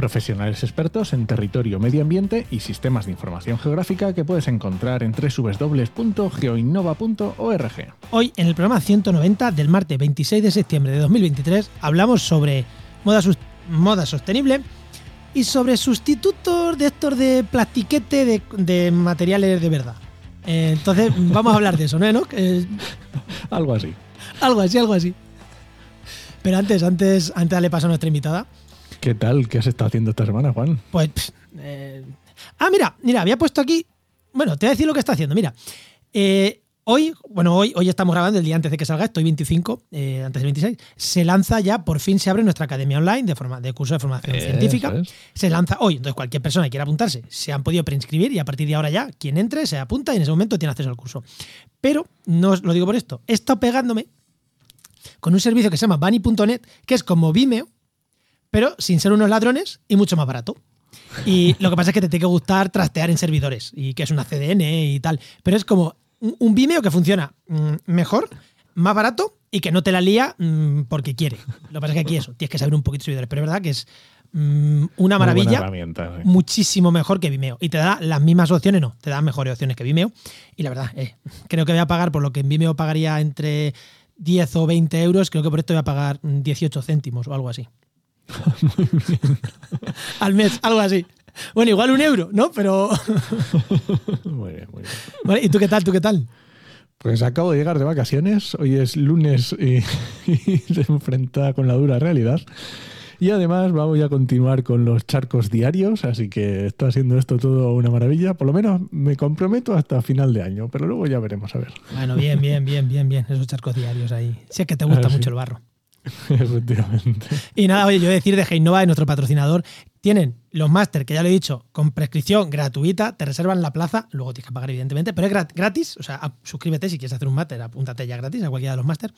Profesionales expertos en territorio, medio ambiente y sistemas de información geográfica que puedes encontrar en www.geoinnova.org. Hoy, en el programa 190 del martes 26 de septiembre de 2023, hablamos sobre moda, sostenible y sobre sustitutos de estos de plastiquete de, de materiales de verdad. Eh, entonces, vamos a hablar de eso, ¿no, Enoch? Eh, Algo así. algo así, algo así. Pero antes, antes, antes de darle paso a nuestra invitada, ¿Qué tal? ¿Qué has estado haciendo esta semana, Juan? Pues. eh, Ah, mira, mira, había puesto aquí. Bueno, te voy a decir lo que está haciendo. Mira. Eh, hoy, bueno, hoy, hoy estamos grabando el día antes de que salga, estoy 25, eh, antes del 26. Se lanza ya, por fin se abre nuestra academia online de, forma, de curso de formación científica. es. Se lanza hoy. Entonces, cualquier persona que quiera apuntarse se han podido preinscribir y a partir de ahora ya, quien entre se apunta y en ese momento tiene acceso al curso. Pero no os lo digo por esto. He estado pegándome con un servicio que se llama Bunny.net, que es como Vimeo, pero sin ser unos ladrones y mucho más barato. Y lo que pasa es que te tiene que gustar trastear en servidores y que es una CDN y tal. Pero es como un Vimeo que funciona mm, mejor, más barato y que no te la lía mm, porque quiere. Lo que pasa es que aquí eso, tienes que saber un poquito de servidores. Pero es verdad que es mm, una maravilla sí. muchísimo mejor que Vimeo. Y te da las mismas opciones, no, te da mejores opciones que Vimeo. Y la verdad, eh, creo que voy a pagar por lo que en Vimeo pagaría entre 10 o 20 euros, creo que por esto voy a pagar mm, 18 céntimos o algo así. Al mes, algo así. Bueno, igual un euro, ¿no? Pero. Muy bien, muy bien. Vale, ¿Y tú qué tal? ¿Tú qué tal? Pues acabo de llegar de vacaciones, hoy es lunes y, y se enfrenta con la dura realidad. Y además vamos a continuar con los charcos diarios, así que está haciendo esto todo una maravilla. Por lo menos me comprometo hasta final de año, pero luego ya veremos a ver. Bueno, bien, bien, bien, bien, bien. Esos charcos diarios ahí. Sí es que te gusta Ah, sí. mucho el barro. Efectivamente. Y nada, oye, yo decir de Heinova, nuestro patrocinador, tienen los máster, que ya lo he dicho, con prescripción gratuita, te reservan la plaza, luego tienes que pagar, evidentemente, pero es grat- gratis, o sea, suscríbete si quieres hacer un máster, apúntate ya gratis a cualquiera de los máster.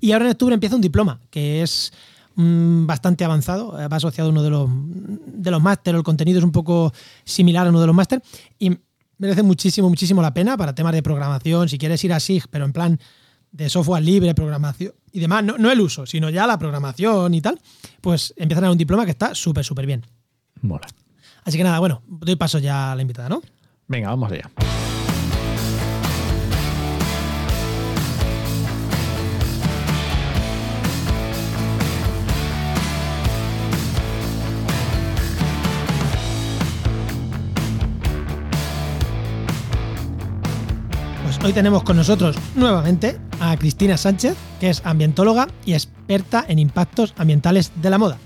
Y ahora en octubre empieza un diploma, que es mm, bastante avanzado, eh, va asociado a uno de los, de los máster, el contenido es un poco similar a uno de los máster, y merece muchísimo, muchísimo la pena para temas de programación, si quieres ir a SIG, pero en plan de software libre, programación y demás, no, no el uso, sino ya la programación y tal, pues empiezan a dar un diploma que está súper, súper bien. Mola. Así que nada, bueno, doy paso ya a la invitada, ¿no? Venga, vamos allá. Hoy tenemos con nosotros nuevamente a Cristina Sánchez, que es ambientóloga y experta en impactos ambientales de la moda.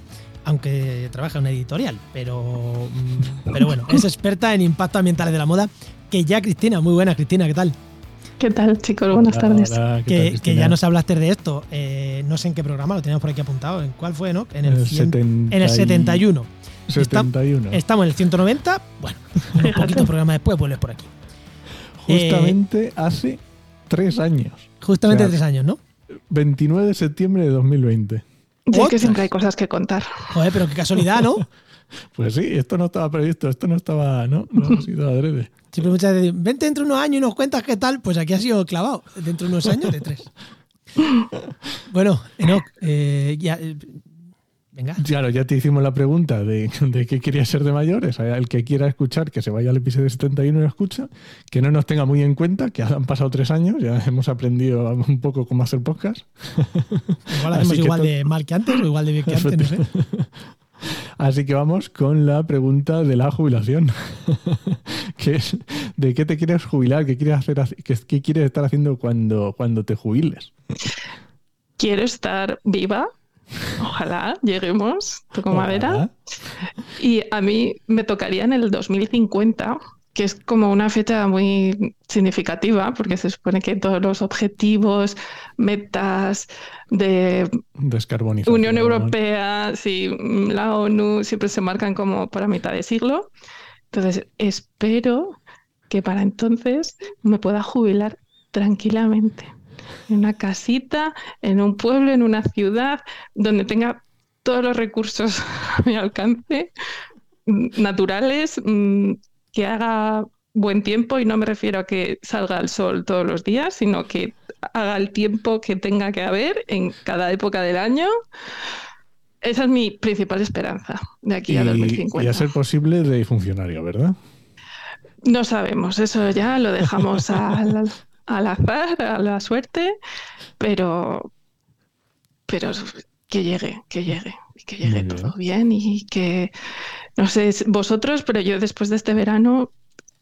Aunque trabaja en una editorial, pero, mm, pero bueno, es experta en impactos ambientales de la moda. Que ya, Cristina, muy buena, Cristina, ¿qué tal? ¿Qué tal, chicos? Buenas Hola, tardes. hola, ¿qué Que, tal, que ya nos hablaste de esto. eh, no sé en qué programa, lo teníamos por aquí apuntado. ¿En cuál fue, no? En el, El 100 setenta en el y- 71. 71. Estamos en el 190. Bueno, un poquito programa después vuelves por aquí. Justamente hace tres años. Justamente O sea, tres años, ¿no? 29 de septiembre de 2020. Y es que siempre hay cosas que contar. Joder, pero qué casualidad, ¿no? Pues sí, esto no estaba previsto, esto no estaba, no, no ha sido adrede. Siempre muchas veces dicen, vente dentro de unos años y nos cuentas qué tal. Pues aquí ha sido clavado. Dentro de unos años, de tres. Bueno, Enoch, eh, ya. Venga. Claro, ya te hicimos la pregunta de, de qué querías ser de mayores. El que quiera escuchar, que se vaya al episodio 71 y lo escucha. Que no nos tenga muy en cuenta, que han pasado tres años, ya hemos aprendido un poco cómo hacer podcast. Igual Así hacemos que igual to- de mal que antes o igual de bien que antes, no sé. Así que vamos con la pregunta de la jubilación. que es, ¿de qué te quieres jubilar? ¿Qué quieres, hacer, qué, qué quieres estar haciendo cuando, cuando te jubiles? Quiero estar viva. Ojalá lleguemos, toco madera. Ojalá. Y a mí me tocaría en el 2050, que es como una fecha muy significativa, porque se supone que todos los objetivos, metas de Descarbonización. Unión Europea, sí, la ONU, siempre se marcan como para mitad de siglo. Entonces, espero que para entonces me pueda jubilar tranquilamente, en una casita, en un pueblo, en una ciudad, donde tenga todos los recursos a mi alcance, mm, naturales, mm, que haga buen tiempo, y no me refiero a que salga el sol todos los días, sino que haga el tiempo que tenga que haber en cada época del año. Esa es mi principal esperanza de aquí a Y, 2050. y a ser posible de funcionario, ¿verdad? No sabemos, eso ya lo dejamos al, al azar, a la suerte, pero, pero que llegue, que llegue, y que llegue bien. todo bien y que, no sé, vosotros, pero yo después de este verano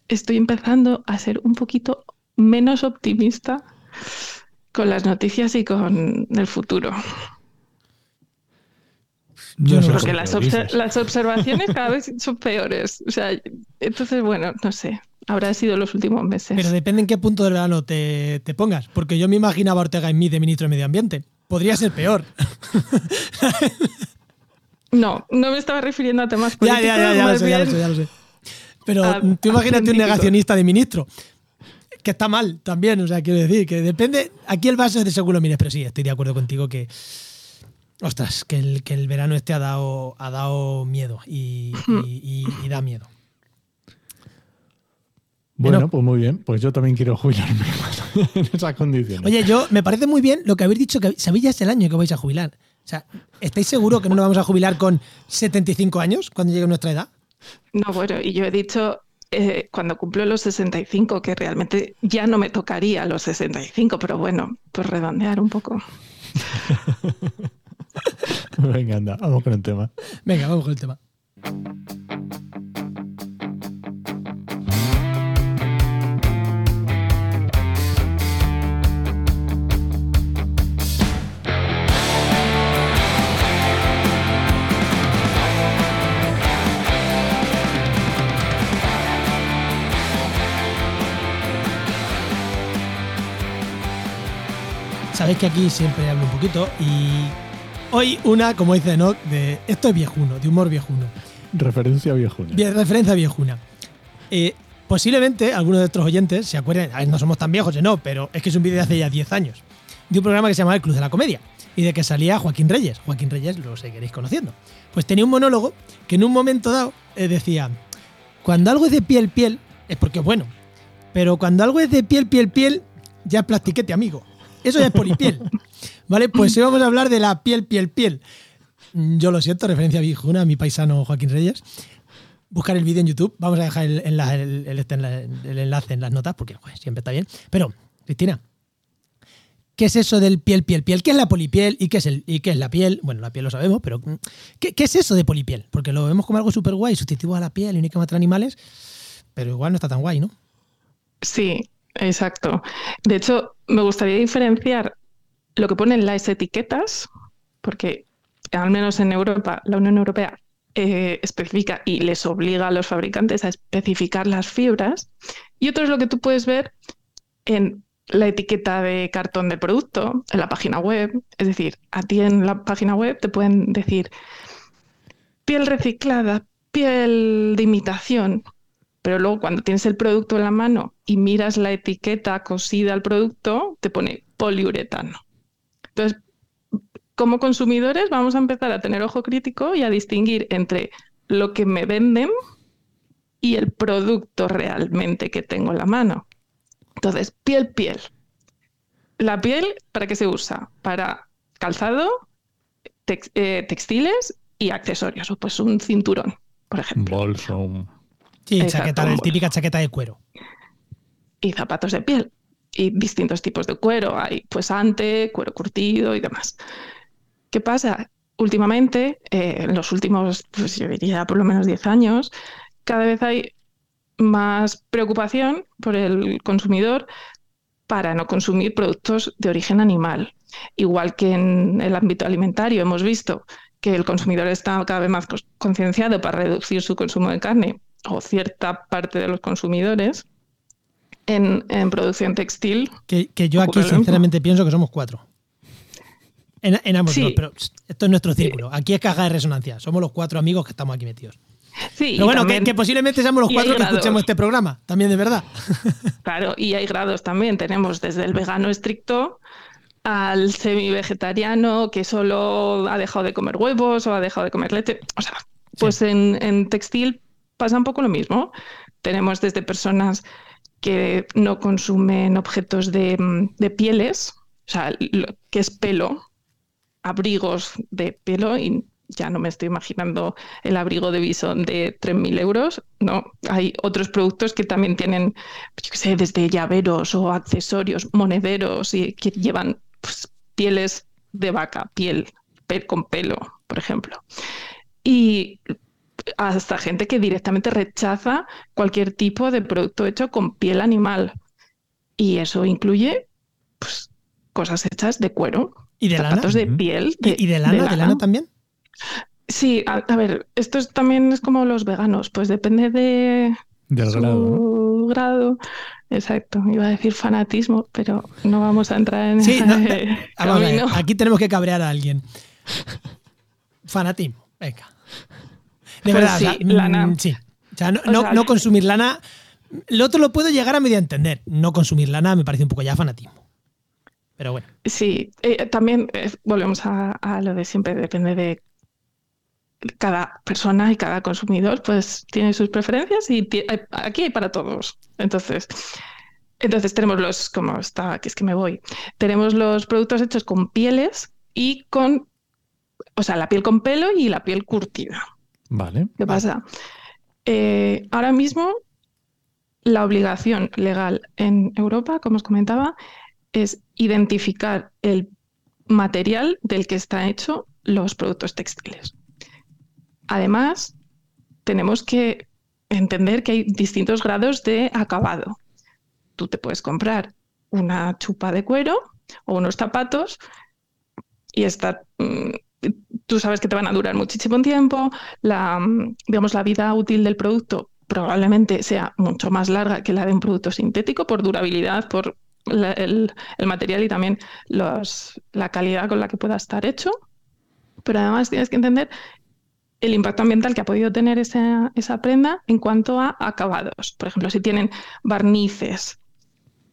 estoy empezando a ser un poquito menos optimista con las noticias y con el futuro. Yo no Porque las, las observaciones cada vez son peores. O sea, entonces, bueno, no sé, habrá sido los últimos meses. Pero depende en qué punto del verano te, te pongas. Porque yo me imaginaba a Ortega en mí de ministro de Medio Ambiente. Podría ser peor. No, no me estaba refiriendo a temas políticos. ya, ya, ya lo más sé, ya lo sé, ya lo sé. Pero a- tú imagínate un negacionista de ministro. Que está mal también, o sea, quiero decir, que depende. Aquí el vaso es de seguro mires, pero sí, estoy de acuerdo contigo que. Ostras, que el, que el verano este ha dado, ha dado miedo y, y- y- y da miedo. Bueno, Bueno. pues muy bien. Pues yo también quiero jubilarme en esas condiciones. Oye, yo me parece muy bien lo que habéis dicho, que sabéis ya es el año que vais a jubilar. O sea, ¿estáis seguros que no nos vamos a jubilar con 75 años cuando llegue nuestra edad? No, bueno, y yo he dicho eh, cuando cumplo los 65 que realmente ya no me tocaría los 65, pero bueno, pues redondear un poco. Venga, anda, vamos con el tema. Venga, vamos con el tema. Sabéis que aquí siempre hablo un poquito y hoy una, como dice Enoch, de esto es viejuno, de humor viejuno. Referencia viejuna. Bien, referencia viejuna. Eh, posiblemente algunos de nuestros oyentes se acuerden, a ver, no somos tan viejos, no, pero es que es un vídeo de hace ya 10 años, de un programa que se llamaba El Club de la Comedia y de que salía Joaquín Reyes. Joaquín Reyes lo seguiréis conociendo. Pues tenía un monólogo que en un momento dado eh, decía, cuando algo es de piel, piel, es porque es bueno, pero cuando algo es de piel, piel, piel, ya plastiquete, amigo. Eso ya es polipiel. ¿Vale? Pues hoy vamos a hablar de la piel, piel, piel. Yo lo siento, referencia viejuna a mi paisano Joaquín Reyes. Buscar el vídeo en YouTube. Vamos a dejar el, enla- el- el- este enlace en las notas porque siempre está bien. Pero, Cristina, ¿qué es eso del piel, piel, piel? ¿Qué es la polipiel y qué es, el, y qué es la piel? Bueno, la piel lo sabemos, pero ¿qué, qué es eso de polipiel? Porque lo vemos como algo súper guay, sustitutivo a la piel y no hay que matar animales, pero igual no está tan guay, ¿no? Sí, exacto. De hecho, me gustaría diferenciar lo que ponen las etiquetas, porque al menos en Europa, la Unión Europea eh, especifica y les obliga a los fabricantes a especificar las fibras, y otro es lo que tú puedes ver en la etiqueta de cartón del producto, en la página web. Es decir, a ti en la página web te pueden decir piel reciclada, piel de imitación, pero luego cuando tienes el producto en la mano y miras la etiqueta cosida al producto, te pone poliuretano. Entonces, como consumidores vamos a empezar a tener ojo crítico y a distinguir entre lo que me venden y el producto realmente que tengo en la mano. Entonces, piel, piel. La piel, ¿para qué se usa? Para calzado, eh, textiles y accesorios. Pues un cinturón, por ejemplo. Bolso. Sí, Exacto, chaqueta, bueno. típica chaqueta de cuero. y zapatos de piel y distintos tipos de cuero. Hay pues ante, cuero curtido y demás. ¿Qué pasa? Últimamente, eh, en los últimos, pues yo diría por lo menos 10 años, cada vez hay más preocupación por el consumidor para no consumir productos de origen animal. Igual que en el ámbito alimentario hemos visto que el consumidor está cada vez más concienciado para reducir su consumo de carne, o cierta parte de los consumidores, en, en producción textil. Que, que yo aquí sinceramente pienso que somos cuatro. En, en ambos Sí. dos, pero esto es nuestro círculo. Aquí es caja de resonancia. Somos los cuatro amigos que estamos aquí metidos. Sí, Pero bueno, que, posiblemente seamos los cuatro que escuchemos este programa, también de verdad. Claro, y hay grados también. Tenemos desde el vegano estricto al semi-vegetariano que solo ha dejado de comer huevos o ha dejado de comer leche. O sea, pues en, textil pasa un poco lo mismo. Tenemos desde personas que no consumen objetos de, pieles, o sea, que es pelo, abrigos de pelo y ya no me estoy imaginando el abrigo de bisón de 3.000 euros. No, hay otros productos que también tienen, yo qué sé, desde llaveros o accesorios, monederos y que llevan pues, pieles de vaca, piel con pelo, por ejemplo. Y hasta gente que directamente rechaza cualquier tipo de producto hecho con piel animal. Y eso incluye pues, cosas hechas de cuero. ¿Y de zapatos de piel. ¿Y, de lana? ¿De lana también? Sí, a, ver, esto también es como los veganos, pues depende de del su grado. Exacto, iba a decir fanatismo, pero no vamos a entrar en sí, aquí tenemos que cabrear a alguien. Fanatismo, venga. De verdad, sí, lana. Mm, sí. O sea, no, consumir lana. Lo otro lo puedo llegar a medio entender. No consumir lana me parece un poco ya fanatismo. Pero bueno. Sí, eh, también eh, volvemos a, a, lo de siempre, depende de cada persona y cada consumidor pues tiene sus preferencias y aquí hay para todos. Entonces, entonces tenemos los, como está, que es que me voy, tenemos los productos hechos con pieles y con, o sea, la piel con pelo y la piel curtida. Vale. ¿Qué pasa? Eh, ahora mismo la obligación legal en Europa, como os comentaba, es identificar el material del que está hecho los productos textiles. Además, tenemos que entender que hay distintos grados de acabado. Tú te puedes comprar una chupa de cuero o unos zapatos y está, mm, tú sabes que te van a durar muchísimo tiempo, la, digamos, la vida útil del producto probablemente sea mucho más larga que la de un producto sintético por durabilidad, por el, material y también la calidad con la que pueda estar hecho. Pero además tienes que entender el impacto ambiental que ha podido tener esa, prenda en cuanto a acabados. Por ejemplo, si tienen barnices,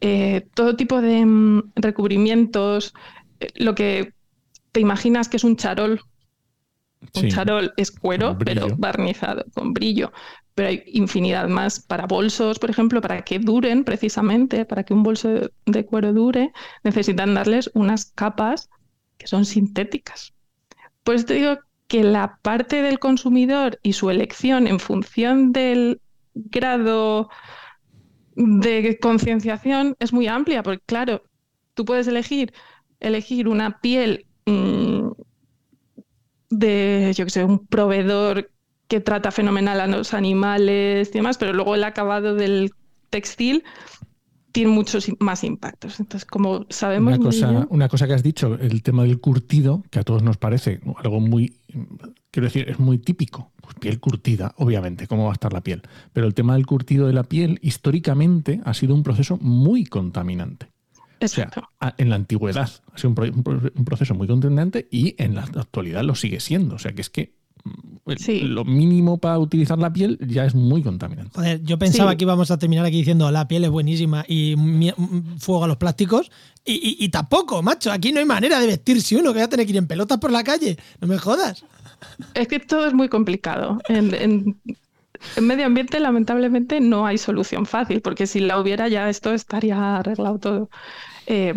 eh, todo tipo de mm, recubrimientos, eh, lo que te imaginas que es un charol. Un charol es cuero, pero barnizado, con brillo. Pero hay infinidad más para bolsos, por ejemplo, para que duren precisamente, para que un bolso de cuero dure, necesitan darles unas capas que son sintéticas. Por eso te digo que la parte del consumidor y su elección en función del grado de concienciación es muy amplia, porque claro, tú puedes elegir, elegir una piel de, yo que sé, un proveedor que trata fenomenal a los animales y demás, pero luego el acabado del textil tiene muchos más impactos. Entonces, como sabemos... Una cosa, una cosa que has dicho, el tema del curtido, que a todos nos parece algo muy, quiero decir, es muy típico. Pues piel curtida, obviamente, cómo va a estar la piel. Pero el tema del curtido de la piel, históricamente, ha sido un proceso muy contaminante. Exacto. O sea, en la antigüedad ha sido un, proceso muy contaminante y en la actualidad lo sigue siendo. O sea, que es que lo mínimo para utilizar la piel ya es muy contaminante. Joder, yo pensaba que íbamos a terminar aquí diciendo la piel es buenísima y fuego a los plásticos. Y, tampoco, macho, aquí no hay manera de vestirse uno, que va a tener que ir en pelotas por la calle. No me jodas. Es que todo es muy complicado. En, medio ambiente, lamentablemente, no hay solución fácil, porque si la hubiera ya esto estaría arreglado todo. Eh,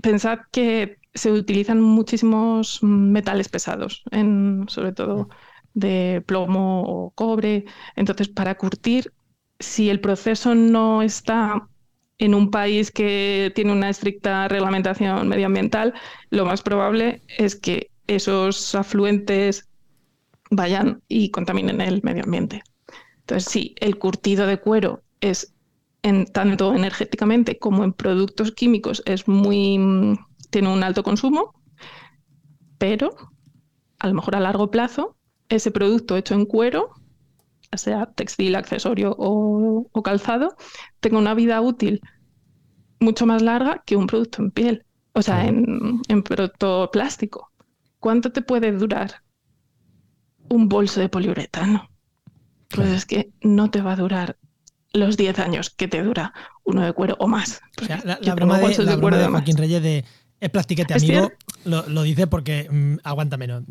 pensad que se utilizan muchísimos metales pesados, en, sobre todo de plomo o cobre. Entonces, para curtir, si el proceso no está en un país que tiene una estricta reglamentación medioambiental, lo más probable es que esos afluentes vayan y contaminen el medio ambiente. Entonces, sí, el curtido de cuero es en tanto energéticamente como en productos químicos es muy tiene un alto consumo, pero a lo mejor a largo plazo ese producto hecho en cuero, sea textil, accesorio o, calzado, tenga una vida útil mucho más larga que un producto en piel, o sea, en, en producto plástico. ¿Cuánto te puede durar un bolso de poliuretano? pues es que no te va a durar los 10 años que te dura uno de cuero o más. O sea, la, la broma, de, la de broma cuero de. Joaquín Reyes de es plastiquete amigo, lo, lo dice porque mm, aguanta menos.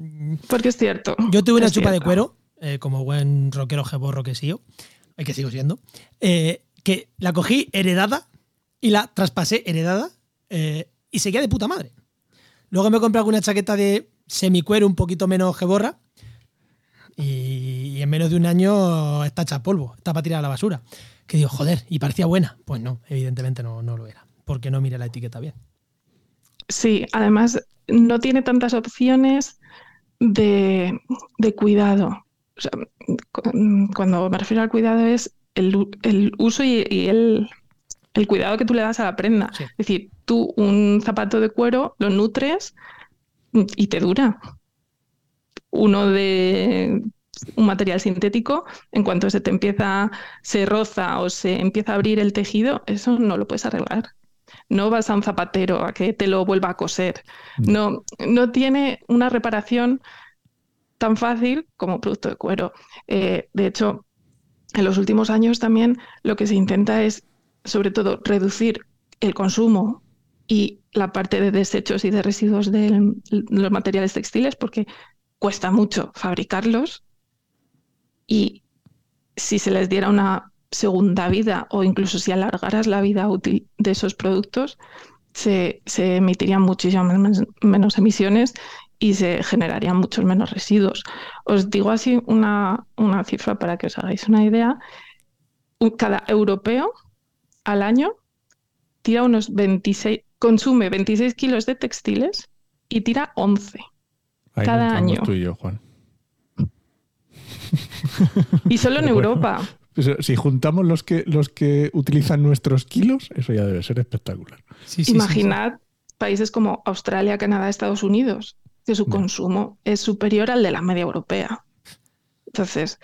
Porque es cierto. Yo tuve una chupa de cuero, eh, como buen rockero jeborro que sigo, y que sigo siendo, eh, que la cogí heredada y la traspasé heredada eh, y seguía de puta madre. Luego me compré alguna chaqueta de semicuero un poquito menos jeborra y, y en menos de un año está hecha polvo, está para tirar a la basura. Que digo, joder, y parecía buena. Pues no, evidentemente no, no lo era, porque no miré la etiqueta bien. Sí, además no tiene tantas opciones de, de cuidado. O sea, cu- cuando me refiero al cuidado es el, el uso y, y el, el cuidado que tú le das a la prenda. Sí. Es decir, tú un zapato de cuero lo nutres y te dura. Uno de un material sintético, en cuanto se te empieza, se roza o se empieza a abrir el tejido, eso no lo puedes arreglar. No vas a un zapatero a que te lo vuelva a coser. No, no tiene una reparación tan fácil como producto de cuero. Eh, de hecho, en los últimos años también lo que se intenta es, sobre todo, reducir el consumo y la parte de desechos y de residuos de los materiales textiles porque cuesta mucho fabricarlos y si se les diera una segunda vida o incluso si alargaras la vida útil de esos productos, se, se emitirían muchísimas men- menos emisiones y se generarían muchos menos residuos. Os digo así una, una cifra para que os hagáis una idea. Cada europeo al año tira unos 26, consume 26 kilos de textiles y tira 11. Ahí Cada año. tú y yo, Juan. Y solo en bueno. Europa. Si juntamos los que, los que utilizan nuestros kilos, eso ya debe ser espectacular. Sí, sí, sí, sí. Imaginad países como Australia, Canadá, Estados Unidos, que su consumo es superior al de la media europea. Entonces,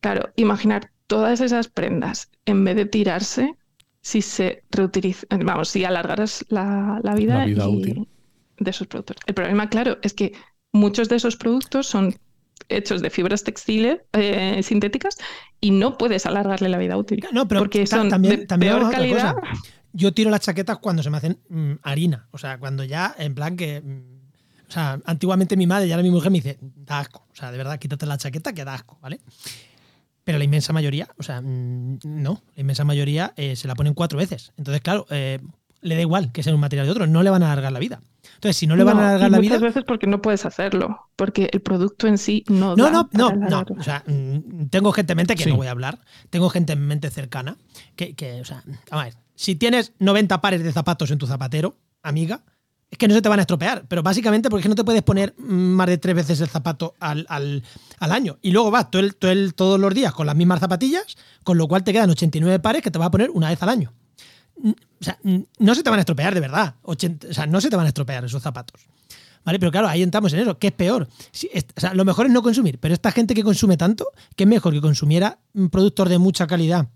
claro, imaginar todas esas prendas en vez de tirarse, si se reutiliza, vamos, si alargaras la, la vida, La vida y- útil. de esos productos. El problema, claro, es que muchos de esos productos son hechos de fibras textiles eh, sintéticas y no puedes alargarle la vida útil. No, pero porque son también, de también peor otra calidad. cosa. Yo tiro las chaquetas cuando se me hacen mm, harina. O sea, cuando ya, en plan que. mm, o sea, antiguamente mi madre y ahora mi mujer me dice, da asco. O sea, de verdad, quítate la chaqueta que da asco, ¿vale? Pero la inmensa mayoría, o sea, mm, no. La inmensa mayoría eh, se la ponen cuatro veces. Entonces, claro, eh, le da igual que sea un material de otro, no le van a alargar la vida. Entonces, si no le van No, a alargar la muchas vida. veces porque no puedes hacerlo, porque el producto en sí no No, da no, no, para no. alargarlo. O sea, mm, tengo gente en mente que Sí. no voy a hablar. Tengo gente en mente cercana que, que, o sea, a ver. Si tienes 90 pares de zapatos en tu zapatero, amiga, es que no se te van a estropear. Pero básicamente porque no te puedes poner más de tres veces el zapato al, al- al año. Y luego vas todo el- todo el- todos los días con las mismas zapatillas, con lo cual te quedan 89 pares que te vas a poner una vez al año. O sea, no se te van a estropear de verdad. 80 o sea, no se te van a estropear esos zapatos. ¿Vale? Pero claro, ahí entramos en eso. ¿Qué es peor? O sea, lo mejor es no consumir, pero esta gente que consume tanto, que es mejor que consumiera productos de mucha calidad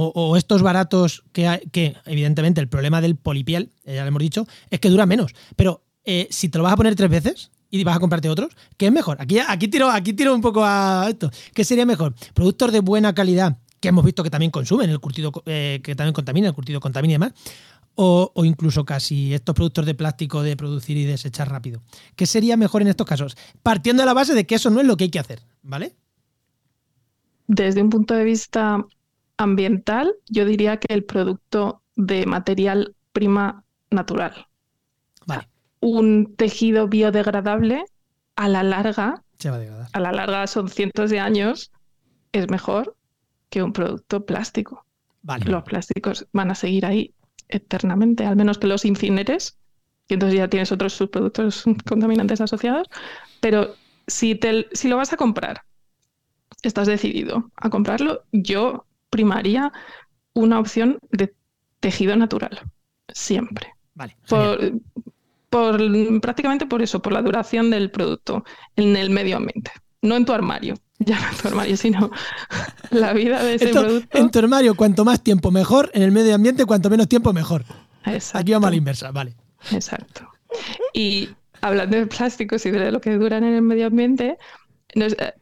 o estos baratos que, hay- que, evidentemente, el problema del polipiel, eh, ya lo hemos dicho, es que dura menos. Pero eh, si te lo vas a poner tres veces y vas a comprarte otros, ¿qué es mejor? Aquí, aquí, tiro, aquí tiro un poco a esto. ¿Qué sería mejor? Productos de buena calidad que hemos visto que también consumen, el curtido, eh, que también contamina, el curtido contamina y demás, o, o incluso casi estos productos de plástico de producir y desechar rápido. ¿Qué sería mejor en estos casos? Partiendo de la base de que eso no es lo que hay que hacer, ¿vale? Desde un punto de vista ambiental, yo diría que el producto de material prima natural. Vale, Un tejido biodegradable a la larga, se va a degradar. a la larga son cientos de años, es mejor que un producto plástico. Vale. Los plásticos van a seguir ahí eternamente, al menos que los incineres, y entonces ya tienes otros subproductos contaminantes asociados. Pero si, te, si lo vas a comprar, estás decidido a comprarlo, yo primaría una opción de tejido natural, siempre. Vale. Por, por- prácticamente por eso, por la duración del producto en el medio ambiente. No en tu armario, ya no en tu armario, sino la vida de ese Esto, producto. en tu armario, cuanto más tiempo mejor. En el medio ambiente, cuanto menos tiempo mejor. Exacto. Aquí vamos a la inversa, vale. Exacto. Y hablando de plásticos y de lo que duran en el medio ambiente,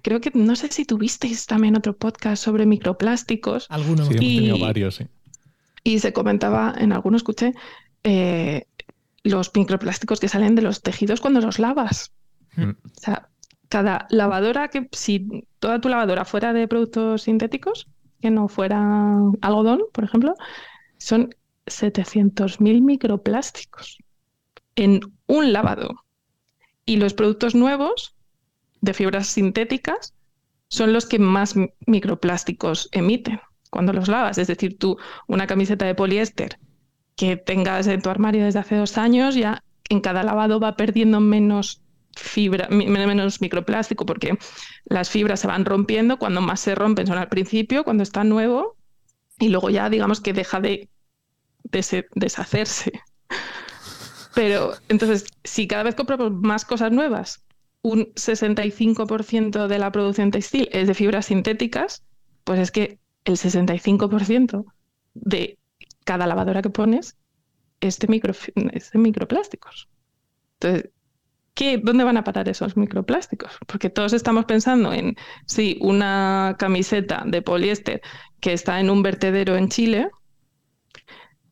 creo que no sé si tuvisteis también otro podcast sobre microplásticos. Algunos. Sí, hemos Y- tenido varios, sí. Y se comentaba, en alguno escuché, eh, los microplásticos que salen de los tejidos cuando los lavas. Mm. O sea, cada lavadora que, si toda tu lavadora fuera de productos sintéticos, que no fuera algodón, por ejemplo, son 700.000 microplásticos en un lavado. Y los productos nuevos de fibras sintéticas son los que más mi- microplásticos emiten cuando los lavas. Es decir, tú una camiseta de poliéster que tengas en tu armario desde hace dos años, ya en cada lavado va perdiendo menos fibra, menos microplástico, porque las fibras se van rompiendo, cuando más se rompen son al principio, cuando está nuevo, y luego ya digamos que deja de, de se- deshacerse. Pero entonces, si cada vez compramos más cosas nuevas, un 65% de la producción textil es de fibras sintéticas, pues es que el 65% de cada lavadora que pones es de, es de microplásticos. Entonces, ¿qué, ¿dónde van a parar esos microplásticos? Porque todos estamos pensando en, sí, una camiseta de poliéster que está en un vertedero en Chile,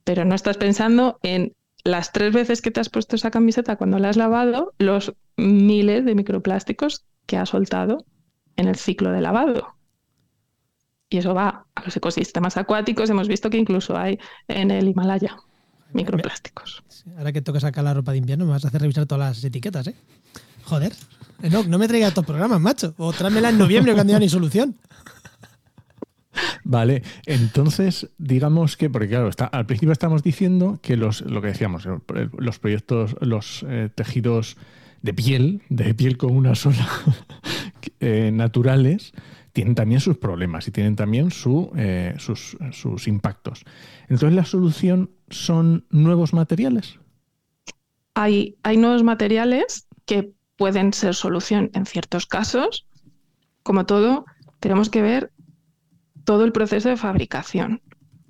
pero no estás pensando en las tres veces que te has puesto esa camiseta cuando la has lavado, los miles de microplásticos que ha soltado en el ciclo de lavado. Y eso va a los ecosistemas acuáticos. Hemos visto que incluso hay en el Himalaya microplásticos. Ahora que toca sacar la ropa de invierno, me vas a hacer revisar todas las etiquetas, ¿eh? Joder. No, no me traigas estos programas, macho. O tráemela en noviembre cuando ya no hay solución. Vale, entonces digamos que, porque claro, está, al principio estamos diciendo que los, lo que decíamos, los proyectos, los eh, tejidos de piel, de piel con una sola, eh, naturales, tienen también sus problemas y tienen también su, eh, sus, impactos. Entonces la solución son nuevos materiales. Hay, hay nuevos materiales que pueden ser solución en ciertos casos. Como todo, tenemos que ver todo el proceso de fabricación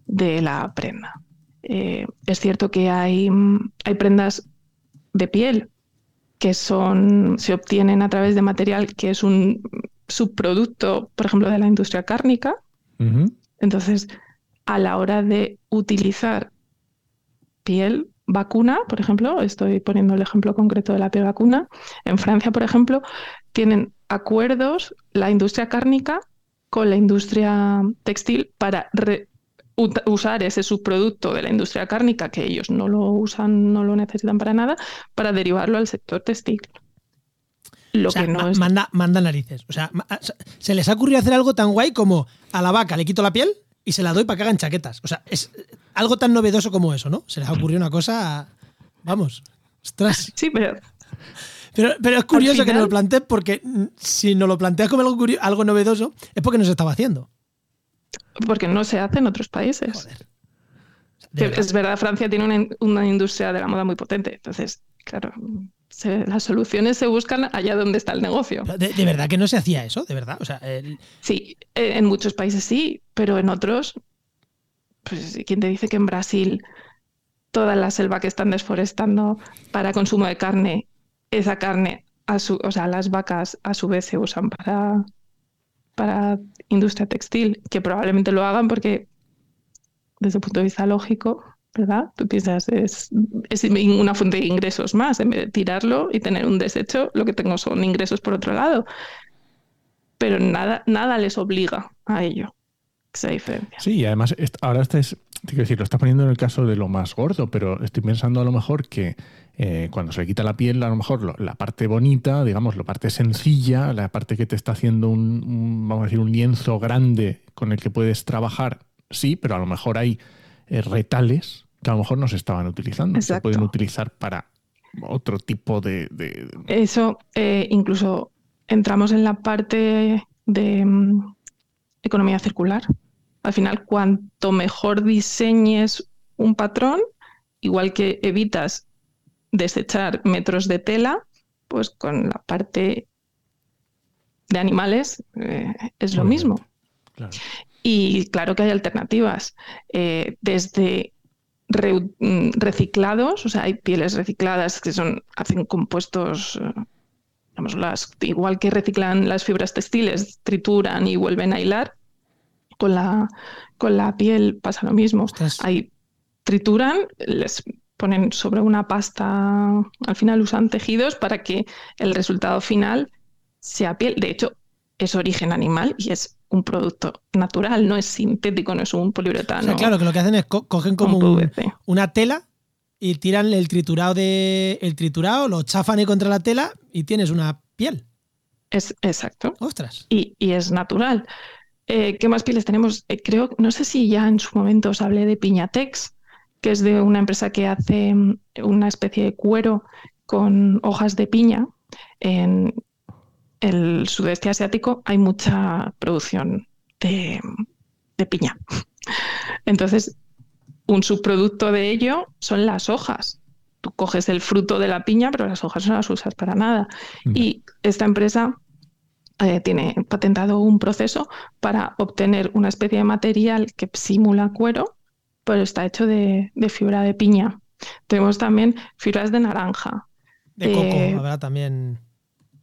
de la prenda. Eh, es cierto que hay, hay prendas de piel que son, se obtienen a través de material que es un subproducto, por ejemplo, de la industria cárnica. Entonces, a la hora de utilizar piel vacuna, por ejemplo, estoy poniendo el ejemplo concreto de la piel vacuna, en Francia, por ejemplo, tienen acuerdos la industria cárnica con la industria textil para usar ese subproducto de la industria cárnica, que ellos no lo usan, no lo necesitan para nada, para derivarlo al sector textil. Lo O sea, que no es manda, manda narices. O sea, se les ha ocurrido hacer algo tan guay como a la vaca le quito la piel y se la doy para que hagan chaquetas. O sea, es eh, algo tan novedoso como eso, ¿no? Se les ha ocurrido una cosa. Vamos. Ostras. Sí, pero Pero, pero es curioso que nos lo plantees porque si nos lo planteas como algo, curio- algo novedoso es porque no se estaba haciendo. porque no se hace en otros países. Joder. Es verdad, Francia tiene una, una industria de la moda muy potente. Entonces, claro, se- las soluciones se buscan allá donde está el negocio. De, de verdad que no se hacía eso, de verdad. O sea, el- Sí, eh, en muchos países sí, pero en otros, pues, ¿quién te dice que en Brasil toda la selva que están desforestando para consumo de carne, esa carne, a su, o sea, las vacas a su vez se usan para, para industria textil? Que probablemente lo hagan porque desde el punto de vista lógico, ¿verdad? Tú piensas, es, es una fuente de ingresos más, en vez de tirarlo y tener un desecho, lo que tengo son ingresos por otro lado pero nada, nada les obliga a ello. Esa diferencia. Sí, y además ahora estás, te quiero decir, lo estás poniendo en el caso de lo más gordo, pero estoy pensando a lo mejor que eh, cuando se le quita la piel, a lo mejor lo- la parte bonita, digamos, la parte sencilla, la parte que te está haciendo un, un, vamos a decir, un lienzo grande con el que puedes trabajar, sí, pero a lo mejor hay eh, retales que a lo mejor no se estaban utilizando, se pueden utilizar para otro tipo de... de- Eso eh, incluso entramos en la parte de mm, economía circular. Al final, cuanto mejor diseñes un patrón, igual que evitas desechar metros de tela, pues con la parte de animales eh, es lo mismo. claro. Y claro que hay alternativas, eh, desde re- mm, reciclados, o sea, hay pieles recicladas que son, hacen compuestos eh, las, igual que reciclan las fibras textiles, trituran y vuelven a hilar, con la, con la piel pasa lo mismo. Hay, trituran, les ponen sobre una pasta, al final usan tejidos para que el resultado final sea piel. De hecho, es origen animal y es un producto natural, no es sintético, no es un poliuretano. claro, que lo que hacen es cogen como una tela y tiran el triturado de el triturado, lo chafan ahí contra la tela y tienes una piel. Es exacto. Ostras. Y, es natural. Eh, ¿Qué más pieles tenemos? Eh, creo, no sé si ya en su momento os hablé de Piñatex, que es de una empresa que hace mm, una especie de cuero con hojas de piña. En el sudeste asiático hay mucha producción de, de piña. Entonces, un subproducto de ello son las hojas. Tú coges el fruto de la piña, pero las hojas no las usas para nada. Y esta empresa eh, tiene patentado un proceso para obtener una especie de material que simula cuero, pero está hecho de, fibra de piña. Tenemos también fibras de naranja. De coco, eh, habrá también.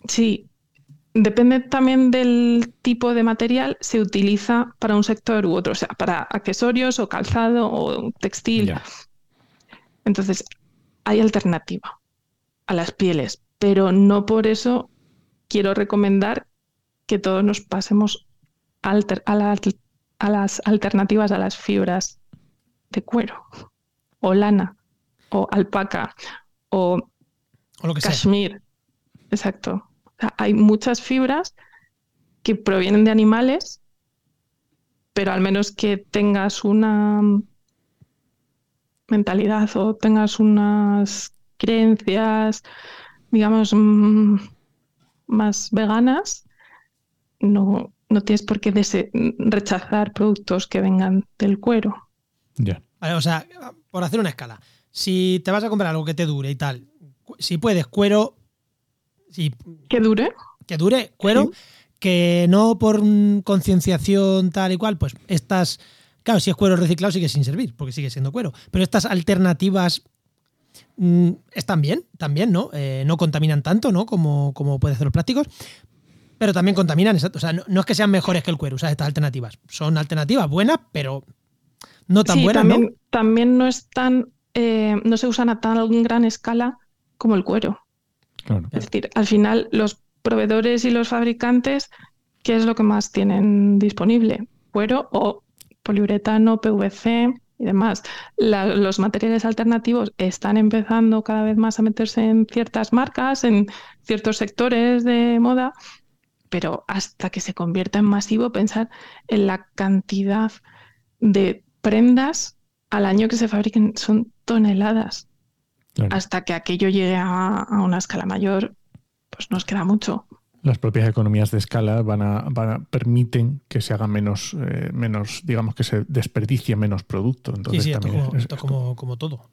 Sí, Depende también del tipo de material, se utiliza para un sector u otro, o sea, para accesorios o calzado o textil. Entonces, hay alternativa a las pieles, pero no por eso quiero recomendar que todos nos pasemos a, las alternativas a las fibras de cuero o lana o alpaca o, o lo que cashmere. Exacto hay muchas fibras que provienen de animales, pero al menos que tengas una mentalidad o tengas unas creencias, digamos, mm, más veganas, no, no tienes por qué rechazar productos que vengan del cuero. Ya. o sea, por hacer una escala, si te vas a comprar algo que te dure y tal, si puedes, cuero, que dure. Que dure, cuero. Que no por concienciación tal y cual, pues estas. Claro, si es cuero reciclado sigue sin servir, porque sigue siendo cuero. Pero estas alternativas mm, están bien, también, ¿no? Eh, no contaminan tanto, ¿no? Como, como puede hacer los plásticos. Pero también contaminan, o sea, no, es que sean mejores que el cuero, o sea, estas alternativas. Son alternativas buenas, pero no tan buenas, también, ¿no? También no están, eh, no se usan a tan gran escala como el cuero. Es decir, al final los proveedores y los fabricantes, ¿qué es lo que más tienen disponible? Cuero o poliuretano, PVC y demás. los materiales alternativos están empezando cada vez más a meterse en ciertas marcas, en ciertos sectores de moda, pero hasta que se convierta en masivo, pensar en la cantidad de prendas al año que se fabriquen son toneladas. Hasta que aquello llegue a, una escala mayor, pues nos queda mucho. Las propias economías de escala van a, permiten que se haga menos, eh, menos, digamos que se desperdicie menos producto. Entonces, sí, esto, como, como, todo.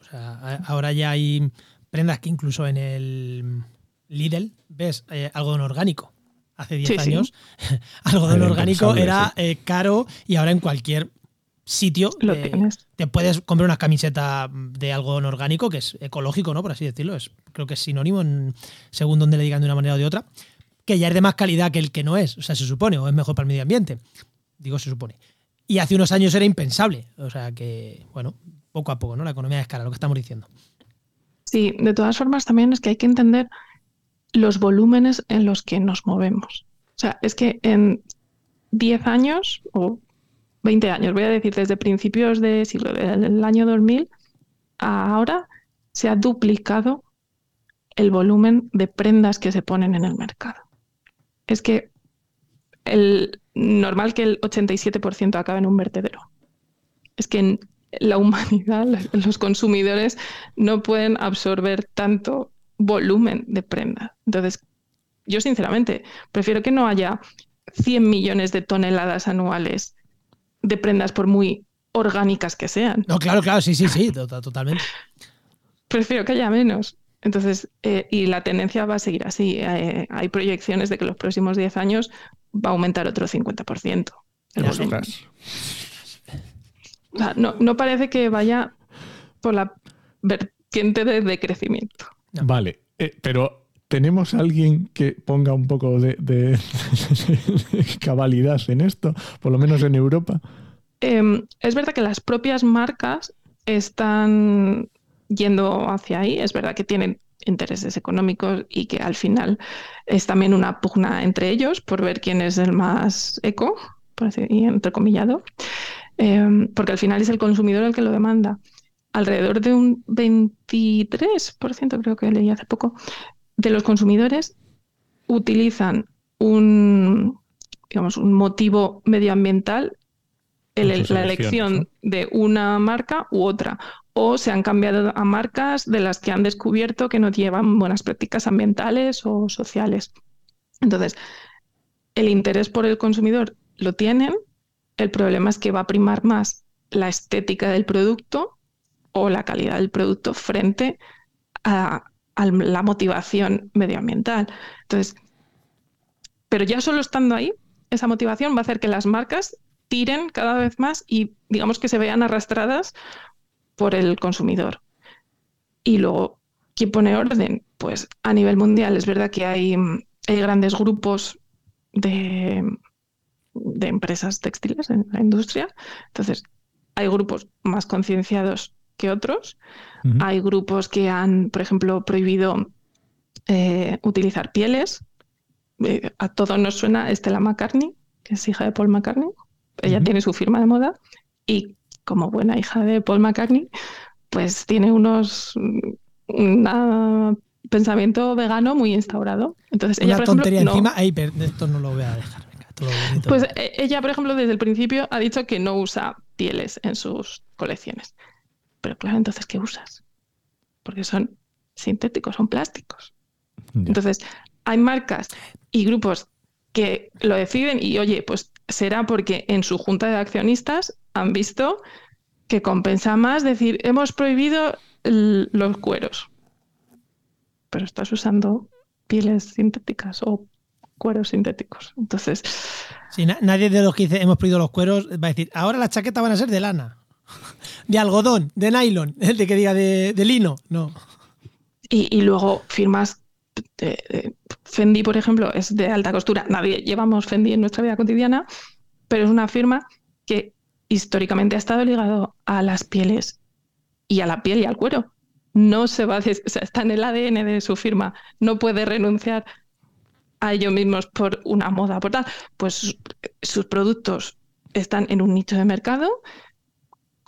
ahora ya hay prendas que incluso en el Lidl ves eh, algodón orgánico. Hace 10 años, algodón orgánico era eh, caro y ahora en cualquier sitio eh, te puedes comprar una camiseta de algodón orgánico, que es ecológico, ¿no? Por así decirlo. Es, creo que es sinónimo según donde le digan de una manera o de otra. Que ya es de más calidad que el que no es. O sea, se supone, o es mejor para el medio ambiente. Digo, se supone. Y hace unos años era impensable. O sea que, bueno, poco a poco, ¿no? La economía de escala, lo que estamos diciendo. Sí, de todas formas también es que hay que entender los volúmenes en los que nos movemos. O sea, es que en 10 años o 20 años, voy a decir, desde principios de siglo, del año 2000 a ahora, se ha duplicado el volumen de prendas que se ponen en el mercado. Es que el normal que el 87% acabe en un vertedero. Es que en la humanidad, los consumidores no pueden absorber tanto volumen de prendas. Entonces, yo sinceramente prefiero que no haya 100 millones de toneladas anuales de prendas por muy orgánicas que sean. No, claro, claro, sí, sí, sí, totalmente. Prefiero que haya menos. Entonces, eh, y la tendencia va a seguir así. Eh, hay proyecciones de que los próximos 10 años va a aumentar otro 50%. no, no parece que vaya por la vertiente de decrecimiento. Vale, eh, pero ¿Tenemos alguien que ponga un poco de, cabalidad en esto, por lo menos en Europa? Eh, es verdad que las propias marcas están yendo hacia ahí. Es verdad que tienen intereses económicos y que al final es también una pugna entre ellos por ver quién es el más eco, por así entrecomillado, eh, porque al final es el consumidor el que lo demanda. Alrededor de un 23%, creo que leí hace poco, de los consumidores utilizan un, digamos, un motivo medioambiental en la elección de una marca u otra o se han cambiado a marcas de las que han descubierto que no llevan buenas prácticas ambientales o sociales. Entonces, el interés por el consumidor lo tienen, el problema es que va a primar más la estética del producto o la calidad del producto frente a, la motivación medioambiental. Entonces, pero ya solo estando ahí, esa motivación va a hacer que las marcas tiren cada vez más y digamos que se vean arrastradas por el consumidor. Y luego, ¿quién pone orden? Pues a nivel mundial es verdad que hay, grandes grupos de, de empresas textiles en la industria. Entonces, hay grupos más concienciados que otros. Hay grupos que han, por ejemplo, prohibido eh, utilizar pieles. Eh, a todos nos suena Estela McCartney, que es hija de Paul McCartney. Ella tiene su firma de moda y como buena hija de Paul McCartney, pues tiene unos un pensamiento vegano muy instaurado. Entonces, ella, Una por tontería ejemplo, encima, Ay, pero esto no lo voy a dejar. venga, todo. Pues eh, ella, por ejemplo, desde el principio ha dicho que no usa pieles en sus colecciones. Pero claro, entonces, ¿qué usas? Porque son sintéticos, son plásticos. Ya. Entonces, hay marcas y grupos que lo deciden y, oye, pues será porque en su junta de accionistas han visto que compensa más decir, hemos prohibido los cueros, pero estás usando pieles sintéticas o cueros sintéticos. Entonces, Sí, na- nadie de los que dice hemos prohibido los cueros va a decir, ahora las chaquetas van a ser de lana, de algodón, de nylon, de que diga de, lino. No. y, luego firmas Fendi, por ejemplo, es de alta costura. Nadie llevamos Fendi en nuestra vida cotidiana, pero es una firma que históricamente ha estado ligado a las pieles y a la piel y al cuero. No se va a o sea, está en el ADN de su firma. No puede renunciar a ellos mismos por una moda, por tal. Pues sus productos están en un nicho de mercado,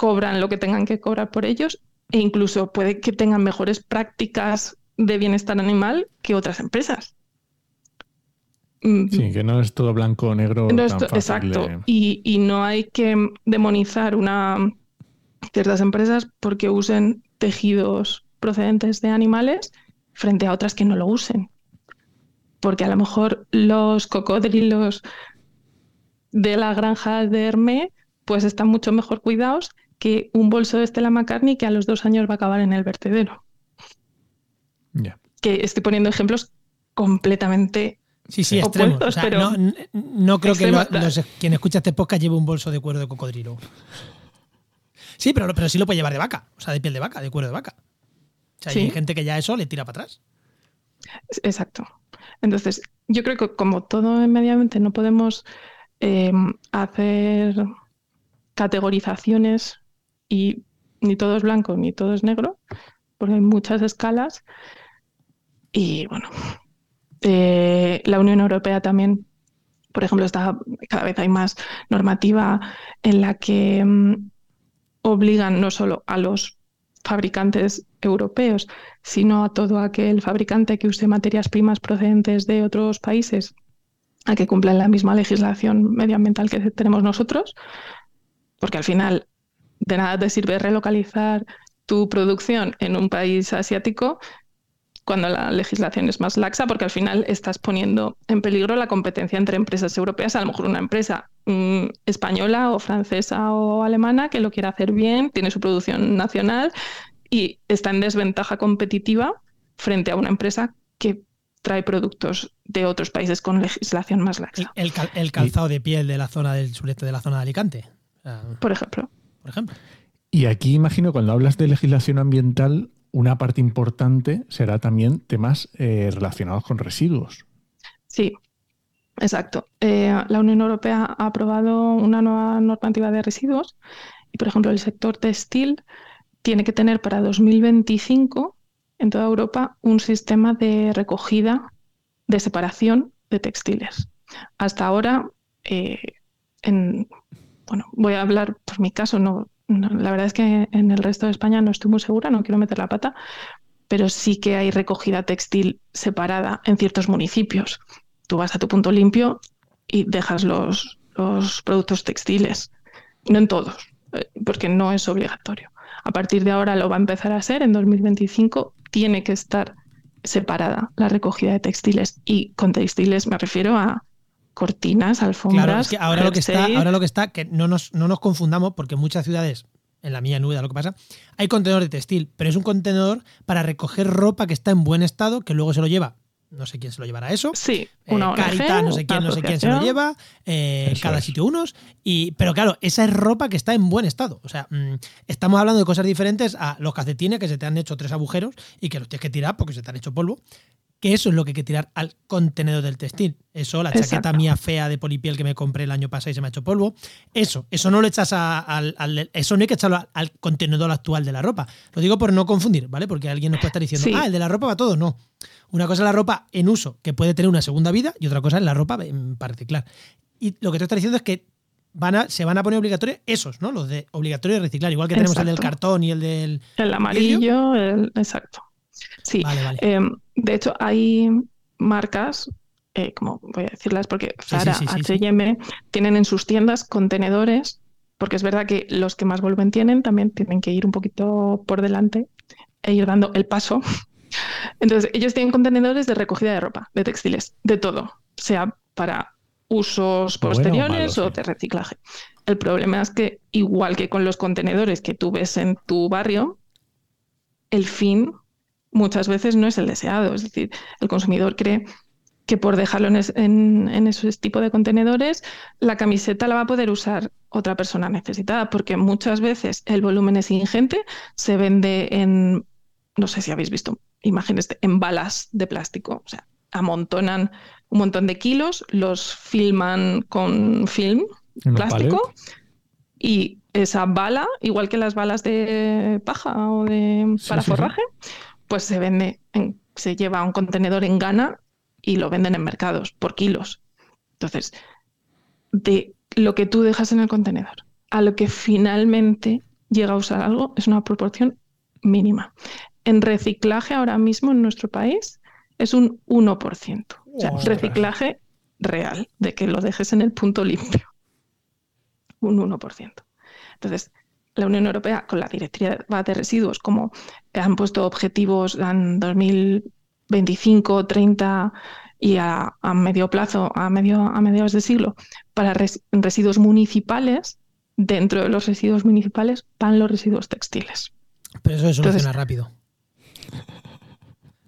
cobran lo que tengan que cobrar por ellos e incluso puede que tengan mejores prácticas de bienestar animal que otras empresas. Sí, que no es todo blanco o negro. no tan esto- fácil exacto. de- Y, y no hay que demonizar una, ciertas empresas porque usen tejidos procedentes de animales frente a otras que no lo usen. Porque a lo mejor los cocodrilos de la granja de Hermé pues están mucho mejor cuidados que un bolso de Stella McCartney que a los dos años va a acabar en el vertedero. Ya. Que estoy poniendo ejemplos completamente Sí, sí, Opuestos, extremos. O sea, pero- no, no creo que lo- Extremos. los- quien escucha este podcast lleve un bolso de cuero de cocodrilo. Sí, pero, pero sí lo puede llevar de vaca, o sea, de piel de vaca, de cuero de vaca. O sea, Sí. hay gente que ya eso le tira para atrás. Exacto. Entonces, yo creo que como todo en medio ambiente no podemos eh, hacer categorizaciones y ni todo es blanco ni todo es negro, porque hay muchas escalas. Y bueno, eh, la Unión Europea también, por ejemplo, está, cada vez hay más normativa en la que mm, obligan no solo a los fabricantes europeos, sino a todo aquel fabricante que use materias primas procedentes de otros países a que cumplan la misma legislación medioambiental que tenemos nosotros, porque al final de nada te sirve relocalizar tu producción en un país asiático cuando la legislación es más laxa, porque al final estás poniendo en peligro la competencia entre empresas europeas, a lo mejor una empresa mm, española o francesa o alemana que lo quiera hacer bien, tiene su producción nacional y está en desventaja competitiva frente a una empresa que trae productos de otros países con legislación más laxa, el cal- el calzado de piel de la zona del sureste de la zona de Alicante, por ejemplo. Por ejemplo. Y aquí imagino cuando hablas de legislación ambiental, una parte importante será también temas eh, relacionados con residuos. Sí, exacto. Eh, la Unión Europea ha aprobado una nueva normativa de residuos y, por ejemplo, el sector textil tiene que tener para 2025 en toda Europa un sistema de recogida, de separación de textiles. Hasta ahora, eh, en, bueno, voy a hablar por mi caso, no, la verdad es que en el resto de España no estoy muy segura, no quiero meter la pata, pero sí que hay recogida textil separada en ciertos municipios. Tú vas a tu punto limpio y dejas los, los productos textiles, no en todos, eh, porque no es obligatorio. A partir de ahora lo va a empezar a ser, en 2025 tiene que estar separada la recogida de textiles y con textiles me refiero a cortinas, alfombras. Claro, es que ahora lo que está, ahora lo que está, que no nos, no nos confundamos, porque en muchas ciudades, en la mía nuda lo que pasa, hay contenedor de textil, pero es un contenedor para recoger ropa que está en buen estado, que luego se lo lleva no sé quién se lo llevará eso. Sí, eh, una Carita, no sé quién, no sé quién se lo lleva. Eh, cada sitio unos. Y, pero claro, esa es ropa que está en buen estado. O sea, mm, estamos hablando de cosas diferentes a los calcetines que se te han hecho tres agujeros y que los tienes que tirar porque se te han hecho polvo que eso es lo que hay que tirar al contenedor del textil. Eso, la chaqueta mía fea de polipiel que me compré el año pasado y se me ha hecho polvo. Eso, eso no lo echas al, eso no hay que echarlo al, contenedor actual de la ropa. Lo digo por no confundir, ¿vale? Porque alguien nos puede estar diciendo, ah, el de la ropa va todo. No. Una cosa es la ropa en uso, que puede tener una segunda vida, y otra cosa es la ropa para reciclar. Y lo que te está diciendo es que van a, se van a poner obligatorios esos, ¿no? Los de obligatorio de reciclar, igual que tenemos el del cartón y el del. El amarillo, el, exacto. Sí. Em, de hecho, hay marcas, eh, como voy a decirlas, porque Zara, HM, tienen en sus tiendas contenedores, porque es verdad que los que más volumen tienen también tienen que ir un poquito por delante e ir dando el paso. Entonces, ellos tienen contenedores de recogida de ropa, de textiles, de todo, sea para usos posteriores o, de reciclaje. El problema es que, igual que con los contenedores que tú ves en tu barrio, el fin muchas veces no es el deseado. Es decir, el consumidor cree que por dejarlo en, en, ese tipo de contenedores, la camiseta la va a poder usar otra persona necesitada, porque muchas veces el volumen es ingente, se vende en, no sé si habéis visto imágenes, en balas de plástico, o sea, amontonan un montón de kilos, los filman con film plástico y esa bala, igual que las balas de paja o de para forraje, pues se vende, se lleva a un contenedor en Ghana y lo venden en mercados por kilos. Entonces, de lo que tú dejas en el contenedor a lo que finalmente llega a usar algo es una proporción mínima. En reciclaje ahora mismo en nuestro país es un 1%. O sea, reciclaje real, de que lo dejes en el punto limpio. Un 1%. Entonces, la Unión Europea con la Directiva de Residuos, como han puesto objetivos en 2025, 30 y a, medio plazo, a, medio, a mediados de siglo, para residuos municipales, dentro de los residuos municipales van los residuos textiles. Pero eso soluciona suena rápido.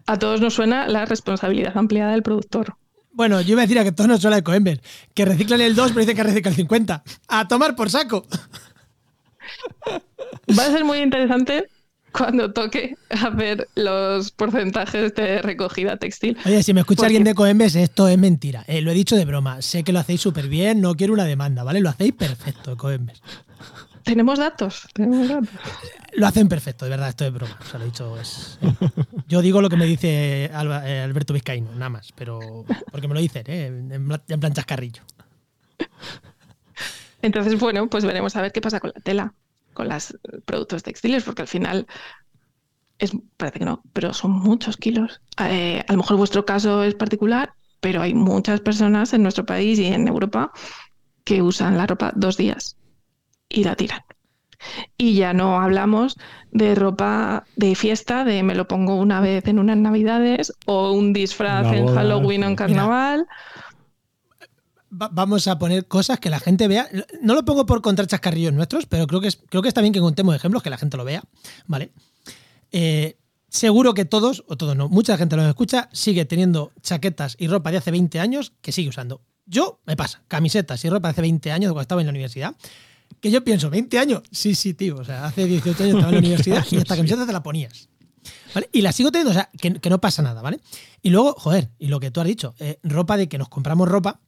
A todos nos suena la responsabilidad ampliada del productor. Bueno, yo iba a decir a que todos nos suena de Coember, que reciclan el 2, pero dicen que reciclan el 50. ¡A tomar por saco! Va a ser muy interesante cuando toque a ver los porcentajes de recogida textil. Oye, si me escucha alguien de Coembes, esto es mentira. Eh, lo he dicho de broma. Sé que lo hacéis súper bien, no quiero una demanda, ¿vale? Lo hacéis perfecto, Coembes. Tenemos datos, tenemos datos. Lo hacen perfecto, de verdad, esto es broma. O sea, lo he dicho. Es, eh, yo digo lo que me dice eh, Alberto Vizcaíno, nada más, pero porque me lo dicen, ¿eh? en plan chascarrillo. Entonces, bueno, pues veremos a ver qué pasa con la tela con los productos textiles, porque al final es, parece que no, pero son muchos kilos. Eh, a lo mejor vuestro caso es particular, pero hay muchas personas en nuestro país y en Europa que usan la ropa dos días y la tiran. Y ya no hablamos de ropa de fiesta, de me lo pongo una vez en unas navidades o un disfraz en Halloween o en carnaval vamos a poner cosas que la gente vea. No lo pongo por contra chascarrillos nuestros, pero creo que, es, creo que está bien que contemos ejemplos, que la gente lo vea. ¿Vale? Eh, seguro que todos, o todos no, mucha gente lo escucha, sigue teniendo chaquetas y ropa de hace 20 años que sigue usando. Yo, me pasa, camisetas y ropa de hace 20 años, cuando estaba en la universidad, que yo pienso, ¿20 años? Sí, sí, tío. O sea, hace 18 años estaba en la universidad y esta camiseta te la ponías. ¿vale? Y la sigo teniendo, o sea, que, que no pasa nada, ¿vale? Y luego, joder, y lo que tú has dicho, eh, ropa de que nos compramos ropa.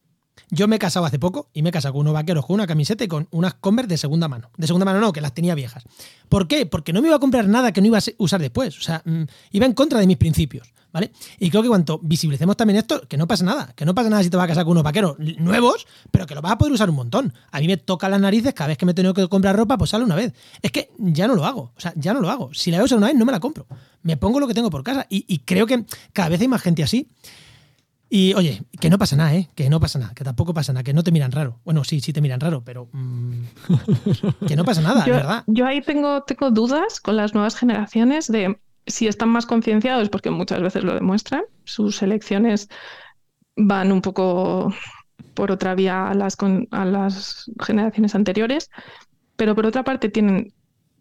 Yo me he casado hace poco y me he casado con unos vaqueros con una camiseta y con unas Converse de segunda mano. De segunda mano no, que las tenía viejas. ¿Por qué? Porque no me iba a comprar nada que no iba a usar después. O sea, mm, iba en contra de mis principios, ¿vale? Y creo que cuanto visibilicemos también esto, que no pasa nada. Que no pasa nada si te vas a casar con unos vaqueros nuevos, pero que lo vas a poder usar un montón. A mí me toca las narices cada vez que me he tenido que comprar ropa, pues sale una vez. Es que ya no lo hago. O sea, ya no lo hago. Si la voy a usar una vez, no me la compro. Me pongo lo que tengo por casa. Y creo que cada vez hay más gente así. Y oye, que no pasa nada, ¿eh? Que no pasa nada, que tampoco pasa nada, que no te miran raro. Bueno, sí, sí te miran raro, pero mm, que no pasa nada, yo, ¿verdad? yo ahí tengo, tengo dudas con las nuevas generaciones de si están más concienciados, porque muchas veces lo demuestran. Sus elecciones van un poco por otra vía a las, con- a las generaciones anteriores, pero por otra parte tienen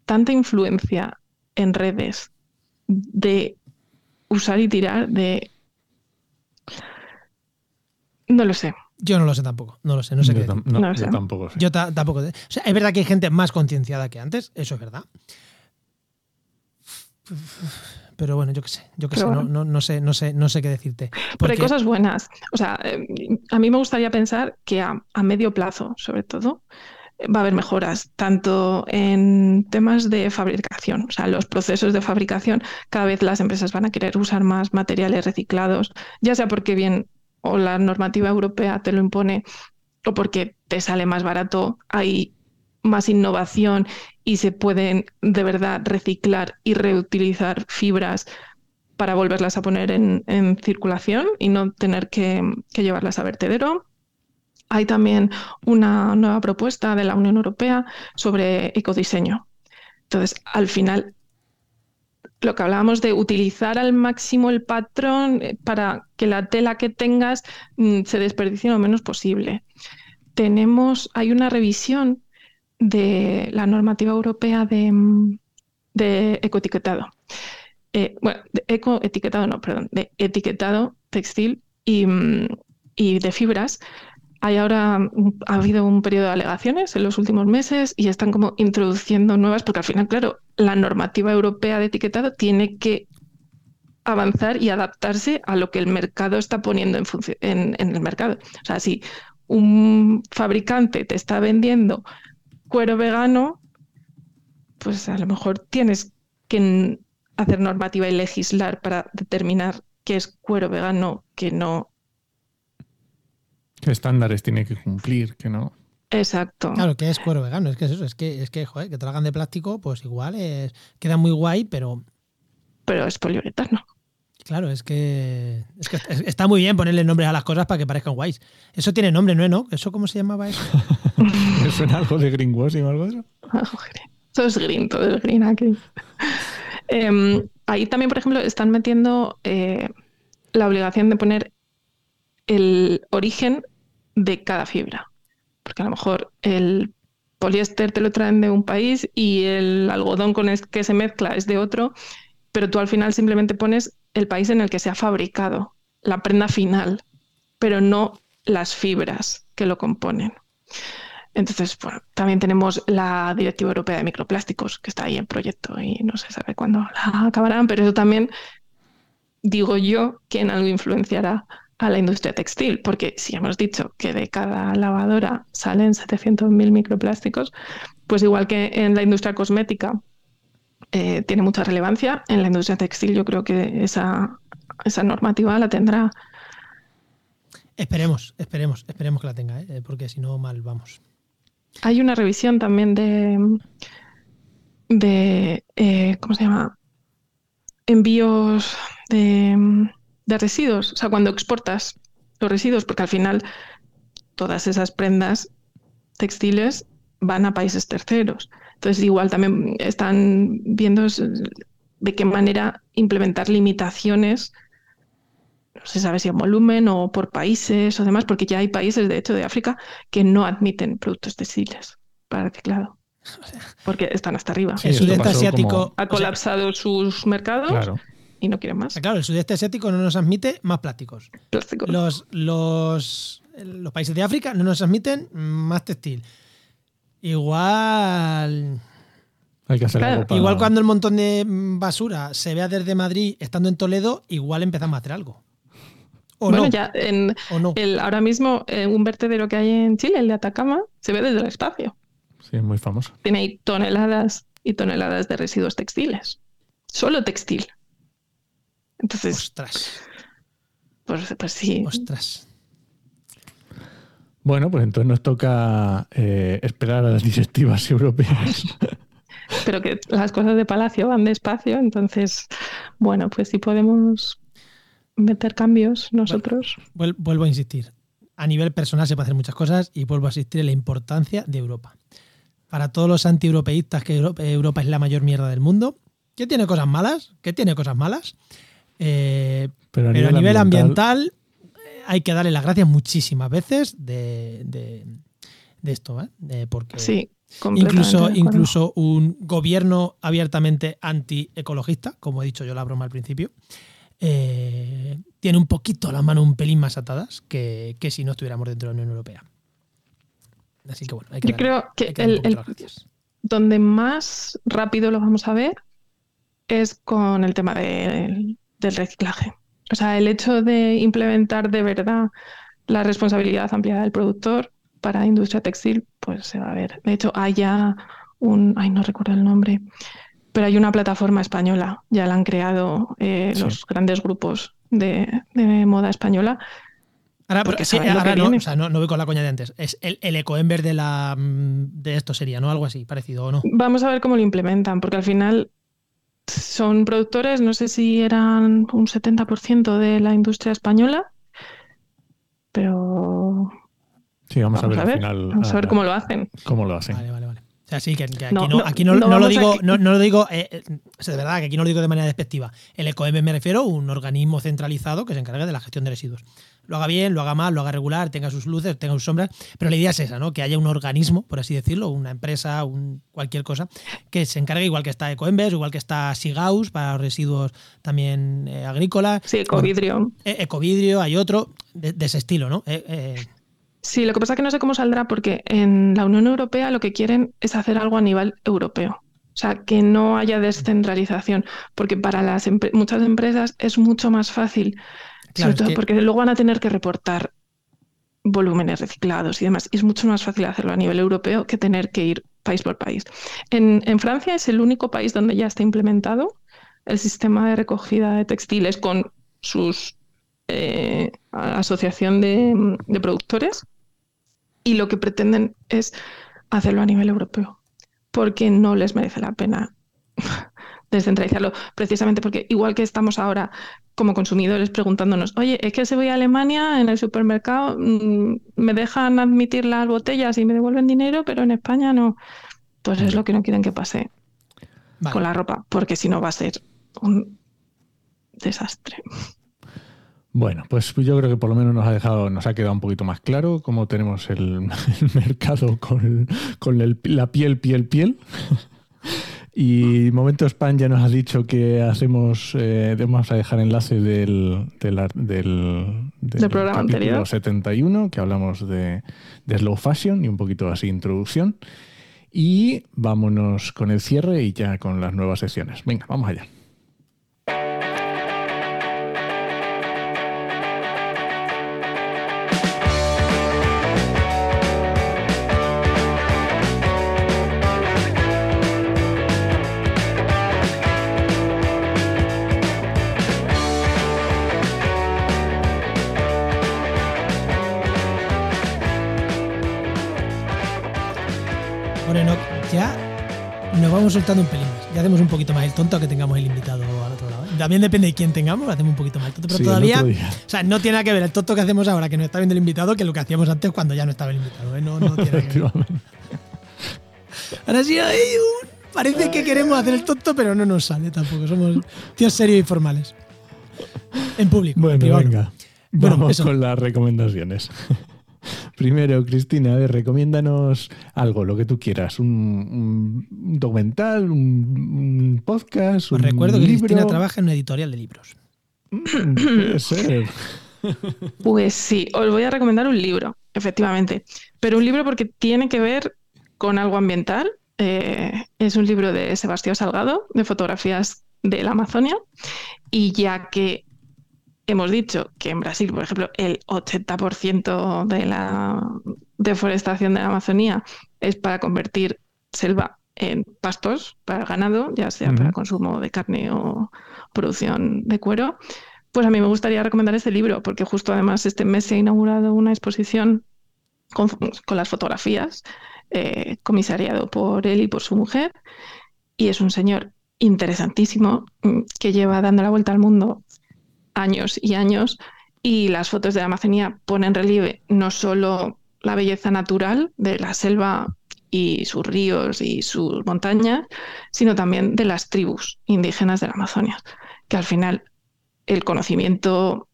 tanta influencia en redes de usar y tirar de... No lo sé. Yo no lo sé tampoco, no lo sé, no sé yo, qué. tam- no, No yo sé. tampoco sé. Yo ta- tampoco. O sea, es verdad que hay gente más concienciada que antes, eso es verdad. Pero bueno, yo qué sé, yo qué sé, no, bueno. no, no sé, no sé, no sé qué decirte. Pero hay cosas buenas. O sea, eh, a mí me gustaría pensar que a, a medio plazo, sobre todo, va a haber mejoras, tanto en temas de fabricación, o sea, los procesos de fabricación, cada vez las empresas van a querer usar más materiales reciclados, ya sea porque bien o la normativa europea te lo impone o porque te sale más barato, hay más innovación y se pueden de verdad reciclar y reutilizar fibras para volverlas a poner en, circulación y no tener que, que llevarlas a vertedero. Hay también una nueva propuesta de la Unión Europea sobre ecodiseño. Entonces, al final, lo que hablábamos de utilizar al máximo el patrón eh, para que la tela que tengas mm, se desperdicie lo menos posible. Tenemos, hay una revisión de la normativa europea de, mm, ecoetiquetado. Eh, bueno, de ecoetiquetado no, perdón, de etiquetado textil y, mm, y de fibras. Hay ahora, ha habido un periodo de alegaciones en los últimos meses y están como introduciendo nuevas, porque al final, claro, la normativa europea de etiquetado tiene que avanzar y adaptarse a lo que el mercado está poniendo en, en, el mercado. O sea, si un fabricante te está vendiendo cuero vegano, pues a lo mejor tienes que hacer normativa y legislar para determinar qué es cuero vegano, que no. ¿Qué estándares tiene que cumplir? Que no. Exacto. Claro, que es cuero vegano, es que es eso, es que, es que, joder, que hagan de plástico, pues igual es, queda muy guay, pero Pero es poliuretano. claro, es que, es que es- está muy bien ponerle nombres a las cosas para que parezcan guays. Eso tiene nombre, ¿no? ¿No? ¿Eso cómo se llamaba eso? ¿Me suena algo de greenwashing o algo de eso? Todo es green, todo es green aquí. Em, ahí también, por ejemplo, están metiendo eh, la obligación de poner el origen de cada fibra. Porque a lo mejor el poliéster te lo traen de un país y el algodón con el que se mezcla es de otro, pero tú al final simplemente pones el país en el que se ha fabricado, la prenda final, pero no las fibras que lo componen. Entonces, bueno, también tenemos la Directiva Europea de Microplásticos, que está ahí en proyecto y no se sabe cuándo la acabarán, pero eso también digo yo que en algo influenciará a la industria textil, porque si hemos dicho que de cada lavadora salen 700.000 microplásticos, pues igual que en la industria cosmética eh, tiene mucha relevancia, en la industria textil yo creo que esa, esa normativa la tendrá. Esperemos, esperemos, esperemos que la tenga, ¿eh? porque si no, mal vamos. Hay una revisión también de, de eh, ¿cómo se llama? Envíos de, de residuos, o sea, cuando exportas los residuos, porque al final todas esas prendas textiles van a países terceros. Entonces, igual también están viendo de qué manera implementar limitaciones, no se sabe si en volumen o por países o demás, porque ya hay países, de hecho, de África que no admiten productos textiles para reciclado, porque están hasta arriba. Sí, el sudeste asiático. como- Ha o sea, colapsado sus mercados Claro. Y no quieren más claro, el sudeste asiático no nos admite más plásticos. plásticos. Los, los, los países de África no nos admiten más textil. Igual. Hay que hacer Claro, algo para- Igual cuando el montón de basura se vea desde Madrid estando en Toledo, igual empezamos a hacer algo. O bueno, no, ya en o no. el, ahora mismo eh, un vertedero que hay en Chile, el de Atacama, se ve desde el espacio. Sí, es muy famoso. Tiene ahí toneladas y toneladas de residuos textiles. Solo textil. Entonces, Ostras, pues, pues sí. ostras. Bueno, pues entonces nos toca eh, esperar a las directivas europeas. Pero que las cosas de Palacio van despacio, entonces, bueno, pues si podemos meter cambios nosotros. Vuel- Vuelvo a insistir. A nivel personal se puede hacer muchas cosas y vuelvo a insistir en la importancia de Europa. Para todos los anti-europeístas que Euro- Europa es la mayor mierda del mundo, que tiene cosas malas, que tiene cosas malas, eh, Pero a pero nivel, a nivel ambiental, ambiental, eh, hay que darle las gracias muchísimas veces de, de- de esto, ¿eh? De- porque Sí, incluso, incluso un gobierno abiertamente anti-ecologista, como he dicho yo la broma al principio, eh, tiene un poquito las manos un pelín más atadas que, que si no estuviéramos dentro de la Unión Europea. Así que bueno, hay que Yo darle- creo que hay que darle el, un poquito el- las gracias. donde más rápido lo vamos a ver es con el tema del- del reciclaje. O sea, el hecho de implementar de verdad la responsabilidad ampliada del productor para la industria textil, pues se va a ver. De hecho, hay ya un, ay, no recuerdo el nombre, pero hay una plataforma española, ya la han creado eh, Sí. los grandes grupos de, de moda española. Ahora, porque pero sí, saben lo ahora no, o sea, no, no voy con la coña de antes. Es el, el ecoember de la mm, de esto sería, ¿no? Algo así, parecido, ¿o no? Vamos a ver cómo lo implementan, porque al final son productores, no sé si eran un 70% de la industria española, pero sí, vamos, vamos a ver, al final vamos a ver ah, cómo lo hacen. cómo lo hacen. Vale, vale, vale. O sea, sí, que, que aquí No, no, aquí no, no no lo digo, no, no lo digo, eh, eh, o sea, de verdad, que aquí no lo digo de manera despectiva. El ECOM me refiero a un organismo centralizado que se encargue de la gestión de residuos. Lo haga bien, lo haga mal, lo haga regular, tenga sus luces, tenga sus sombras, pero la idea es esa, ¿no? Que haya un organismo, por así decirlo, una empresa, un, cualquier cosa, que se encargue igual que está Ecoembes, igual que está Sigaus para los residuos también eh, agrícolas. Sí, Bueno, Ecovidrio. eh, Ecovidrio, hay otro de, de ese estilo, ¿no? Eh, Sí, lo que pasa es que no sé cómo saldrá porque en la Unión Europea lo que quieren es hacer algo a nivel europeo. O sea, que no haya descentralización, porque para las empre- muchas empresas es mucho más fácil, Claro, sobre todo que- porque luego van a tener que reportar volúmenes reciclados y demás. Y es mucho más fácil hacerlo a nivel europeo que tener que ir país por país. En, en Francia es el único país donde ya está implementado el sistema de recogida de textiles con sus eh, asociación de, de productores y lo que pretenden es hacerlo a nivel europeo porque no les merece la pena descentralizarlo precisamente porque igual que estamos ahora como consumidores preguntándonos oye es que si voy a Alemania en el supermercado mm, me dejan admitir las botellas y me devuelven dinero pero en España no pues es lo que no quieren que pase vale. con la ropa porque si no va a ser un desastre Bueno, pues yo creo que por lo menos nos ha dejado, nos ha quedado un poquito más claro cómo tenemos el, el mercado con, con el- la piel, piel, piel. Y Momento Spam ya nos ha dicho que hacemos, eh, vamos a dejar enlace del, del, del, Del programa anterior. 71, que hablamos de, de slow fashion y un poquito así introducción. Y vámonos con el cierre y ya con las nuevas secciones. Venga, vamos allá. Soltando un pelín más. Ya hacemos un poquito más el tonto que tengamos el invitado al otro lado. ¿eh? También depende de quién tengamos, hacemos un poquito más el tonto. Pero Sí, todavía, o sea, no tiene nada que ver el tonto que hacemos ahora que no está viendo el invitado que lo que hacíamos antes cuando ya no estaba el invitado. ¿eh? No, no tiene que ver. Ahora sí hay un... Parece que queremos hacer el tonto, pero no nos sale tampoco. Somos tíos serios y formales. En público. en Bueno, no. venga. Bueno, Vamos eso. con las recomendaciones. Primero, Cristina, a ver, recomiéndanos algo, lo que tú quieras. Un, un documental, un, un podcast, Os un recuerdo que libro. Cristina trabaja en una editorial de libros. Mm, Puede ser. Pues sí, os voy a recomendar un libro, efectivamente, pero un libro porque tiene que ver con algo ambiental eh, es un libro de Sebastián Salgado, de fotografías de la Amazonia, y ya que hemos dicho que en Brasil, por ejemplo, el 80% de la deforestación de la Amazonía es para convertir selva en pastos para el ganado, ya sea para consumo de carne o producción de cuero, pues a mí me gustaría recomendar este libro, porque justo además este mes se ha inaugurado una exposición con, las fotografías, eh, comisariado por él y por su mujer, y es un señor interesantísimo mm, que lleva dando la vuelta al mundo años y años, y las fotos de la Amazonía ponen en relieve no solo la belleza natural de la selva y sus ríos y sus montañas, sino también de las tribus indígenas de la Amazonia, que al final el conocimiento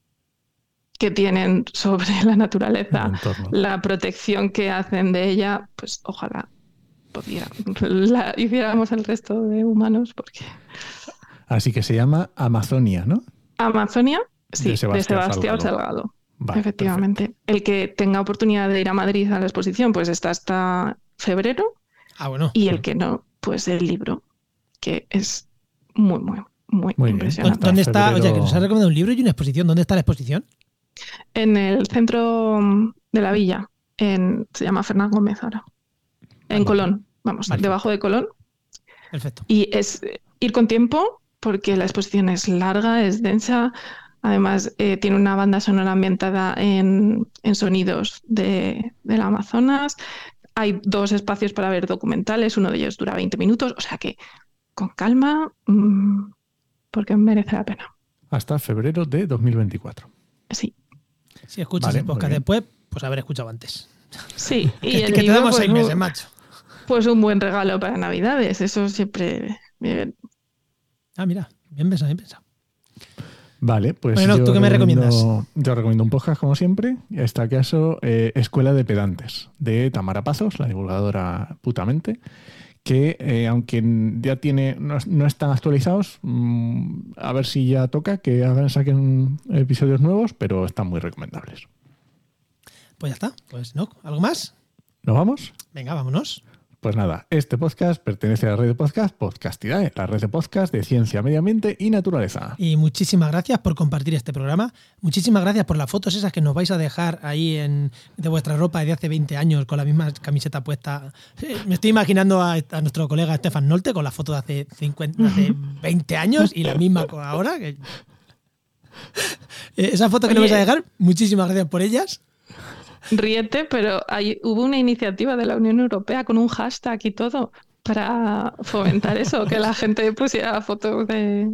que tienen sobre la naturaleza, la protección que hacen de ella, pues ojalá pudiera, la hiciéramos el resto de humanos, porque... Así que se llama Amazonia, ¿no? Amazonia, sí, de Sebastián, Salgado. efectivamente. El que tenga oportunidad de ir a Madrid a la exposición, pues está hasta febrero. Ah, bueno. Y el que no, pues el libro, que es muy, muy, muy, impresionante. ¿Dónde está? Oye, que nos ha recomendado un libro y una exposición. ¿Dónde está la exposición? En el centro de la villa. En, se llama Fernán Gómez ahora. En Colón. Vamos, debajo de Colón. Perfecto. Y es ir con tiempo, porque la exposición es larga, es densa. Además, eh, tiene una banda sonora ambientada en, sonidos de, del Amazonas. Hay dos espacios para ver documentales, uno de ellos dura 20 minutos, o sea que con calma, mm, porque merece la pena. Hasta febrero de 2024. Sí. Si escuchas el podcast después, pues haber escuchado antes. Sí, y que, te damos seis pues, meses, macho. Pues un buen regalo para Navidades, eso siempre bien. Ah, mira, bien pensado, bien pensado. Vale, pues. Bueno, yo ¿tú qué me recomiendas? Yo recomiendo un podcast, como siempre. En este caso, eh, Escuela de Pedantes, de Tamara Pazos, la divulgadora putamente. Que eh, aunque ya tiene. No, están actualizados, mm, a ver si ya toca que hagan, saquen episodios nuevos, pero están muy recomendables. Pues ya está. Pues no, ¿algo más? ¿Nos vamos? Venga, vámonos. Pues nada, este podcast pertenece a la red de podcast Podcastidae, la red de podcast de ciencia, medio ambiente y naturaleza. Y muchísimas gracias por compartir este programa. Muchísimas gracias por las fotos esas que nos vais a dejar ahí en, de vuestra ropa de hace 20 años con la misma camiseta puesta. Me estoy imaginando a, nuestro colega Stefan Nolte con la foto de hace, 50, hace 20 años y la misma ahora. Esa foto que nos vais a dejar, muchísimas gracias por ellas. Ríete, pero hay, hubo una iniciativa de la Unión Europea con un hashtag y todo para fomentar eso, que la gente pusiera fotos de,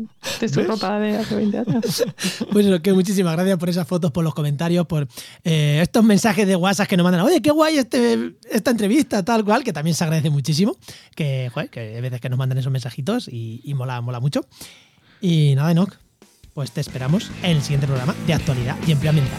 su ropa de hace 20 años. Pues que muchísimas gracias por esas fotos, por los comentarios, por eh, estos mensajes de WhatsApp que nos mandan. Oye, qué guay este, esta entrevista, tal cual, que también se agradece muchísimo. Que, joder, que hay veces que nos mandan esos mensajitos y, y mola, mola mucho. Y nada, Enoch, pues te esperamos en el siguiente programa de actualidad y empleo ambiental.